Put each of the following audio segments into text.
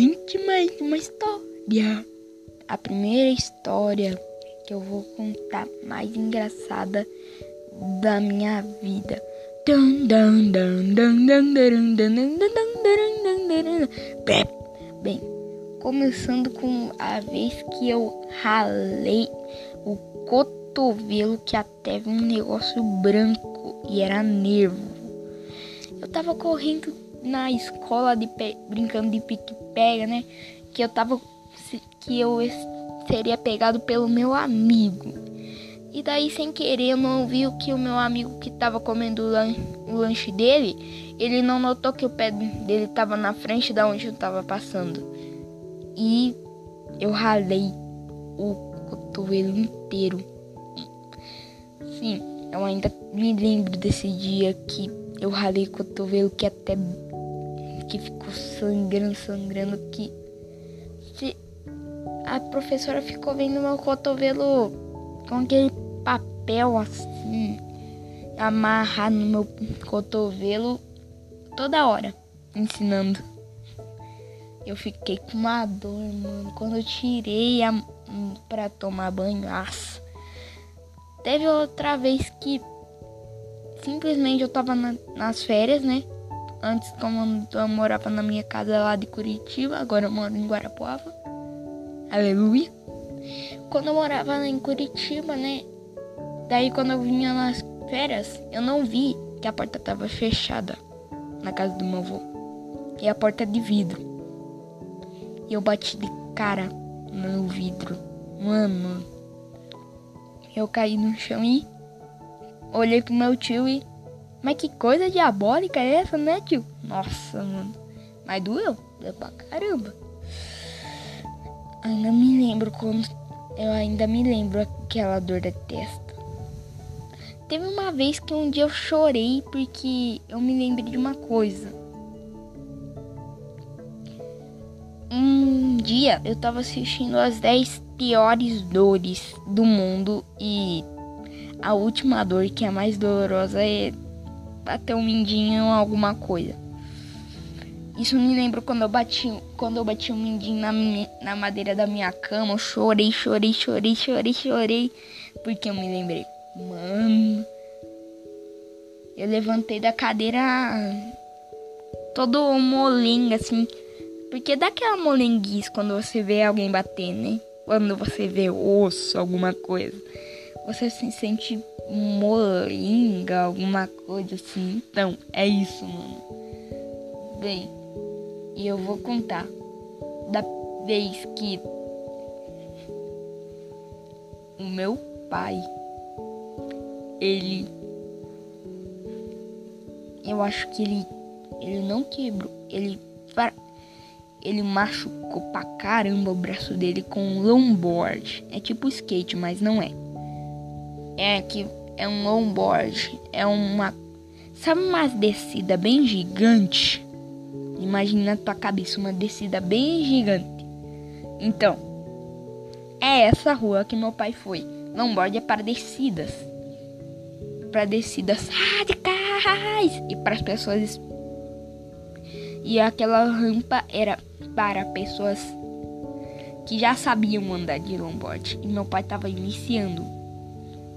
somente mais uma história. A primeira história que eu vou contar mais engraçada da minha vida. Bem, começando com a vez que eu ralei o cotovelo que até vi um negócio branco e era nervo. Eu tava correndo na escola de brincando de pique-pega, né? Que eu tava que eu seria pegado pelo meu amigo. E daí, sem querer, eu não vi que o meu amigo que tava comendo o, lan o lanche dele, ele não notou que o pé dele tava na frente da onde eu tava passando. E eu ralei o cotovelo inteiro. Sim, eu ainda me lembro desse dia que eu ralei o cotovelo que até que ficou sangrando, sangrando que se a professora ficou vendo meu cotovelo com aquele papel assim amarrado no meu cotovelo toda hora ensinando. Eu fiquei com uma dor, mano. Quando eu tirei a, pra tomar banho, nossa. Teve outra vez que simplesmente eu tava na, nas férias, né? Antes, como eu morava na minha casa lá de Curitiba, agora eu moro em Guarapuava. Aleluia. Quando eu morava em Curitiba, né? Daí quando eu vinha nas férias, eu não vi que a porta tava fechada na casa do meu avô. E a porta é de vidro. E eu bati de cara no vidro. Mano. Eu caí no chão e olhei pro meu tio e mas que coisa diabólica é essa, né, tio? Nossa, mano. Mas doeu. Doeu pra caramba. Ainda me lembro quando. Eu ainda me lembro aquela dor da testa. Teve uma vez que um dia eu chorei porque eu me lembrei de uma coisa. Um dia eu tava assistindo as 10 piores dores do mundo e a última dor que é a mais dolorosa é bater um mindinho alguma coisa. Isso me lembra quando eu bati, quando eu bati um mindinho na, na madeira da minha cama. Eu chorei, chorei, chorei, chorei, chorei. Porque eu me lembrei, mano. Eu levantei da cadeira todo molenga, assim. Porque dá aquela molenguice quando você vê alguém bater, né? Quando você vê osso, alguma coisa. Você se sente moringa, alguma coisa assim. Então, é isso, mano. Bem, e eu vou contar da vez que o meu pai, ele. Eu acho que ele. Ele não quebrou. Ele. Ele machucou pra caramba o braço dele com um longboard. É tipo skate, mas não é. É que é um longboard, é uma sabe uma descida bem gigante? Imagina na tua cabeça uma descida bem gigante. Então, é essa rua que meu pai foi. Longboard é para descidas. Para descidas radicais e para as pessoas e aquela rampa era para pessoas que já sabiam andar de longboard e meu pai estava iniciando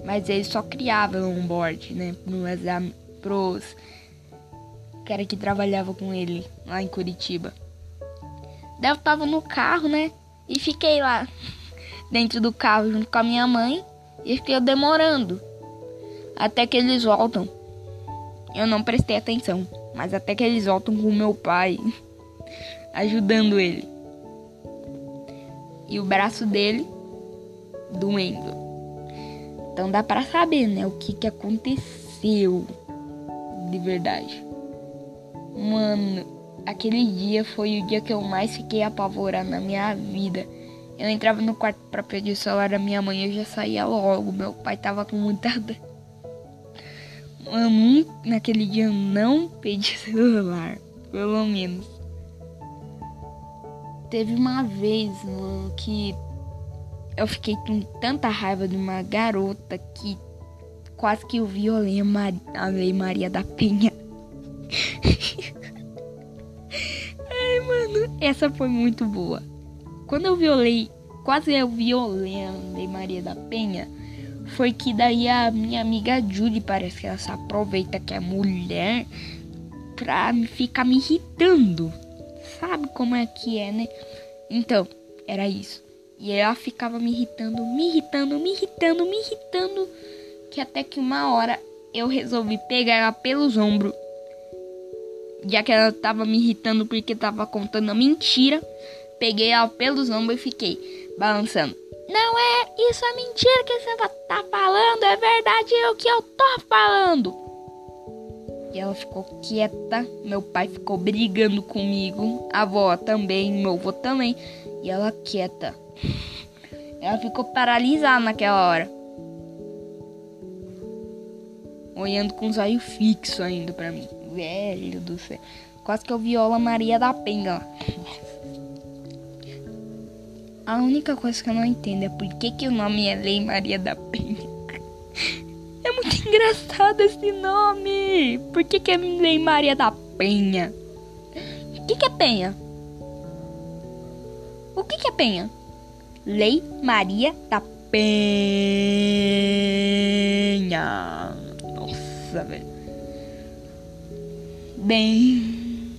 mas ele só criava um board, né? Pros cara que trabalhava com ele lá em Curitiba. Daí eu tava no carro, né? E fiquei lá dentro do carro junto com a minha mãe e fiquei demorando até que eles voltam. Eu não prestei atenção, mas até que eles voltam com o meu pai ajudando ele. E o braço dele doendo. Então dá para saber, né, o que que aconteceu de verdade. Mano, aquele dia foi o dia que eu mais fiquei apavorado na minha vida. Eu entrava no quarto para pedir o celular da minha mãe, eu já saía logo. Meu pai tava com muita Mano, naquele dia eu não pedi celular, pelo menos. Teve uma vez, mano, que eu fiquei com tanta raiva de uma garota que quase que eu violei a, Mar a Lei Maria da Penha. Ai, mano, essa foi muito boa. Quando eu violei, quase eu violei a Lei Maria da Penha, foi que daí a minha amiga Julie parece que ela se aproveita que é mulher pra ficar me irritando. Sabe como é que é, né? Então, era isso. E ela ficava me irritando, me irritando, me irritando, me irritando. Que até que uma hora eu resolvi pegar ela pelos ombros. Já que ela tava me irritando porque tava contando a mentira. Peguei ela pelos ombros e fiquei balançando. Não é, isso é mentira que você tá falando, é verdade o que eu tô falando. E ela ficou quieta, meu pai ficou brigando comigo, a avó também, meu avô também, e ela quieta. Ela ficou paralisada naquela hora. Olhando com os olhos fixos ainda pra mim. Velho do céu. Quase que eu viola Maria da Penha. A única coisa que eu não entendo é por que, que o nome é Lei Maria da Penha. É muito engraçado esse nome. Por que, que é Lei Maria da Penha? O que, que é Penha? O que, que é Penha? Lei Maria da Penha. Nossa, velho. Bem.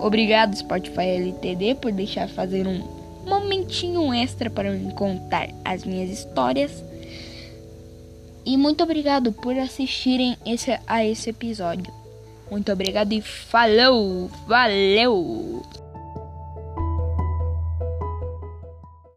Obrigado, Spotify LTD, por deixar fazer um momentinho extra para me contar as minhas histórias. E muito obrigado por assistirem esse, a esse episódio. Muito obrigado e falou! Valeu!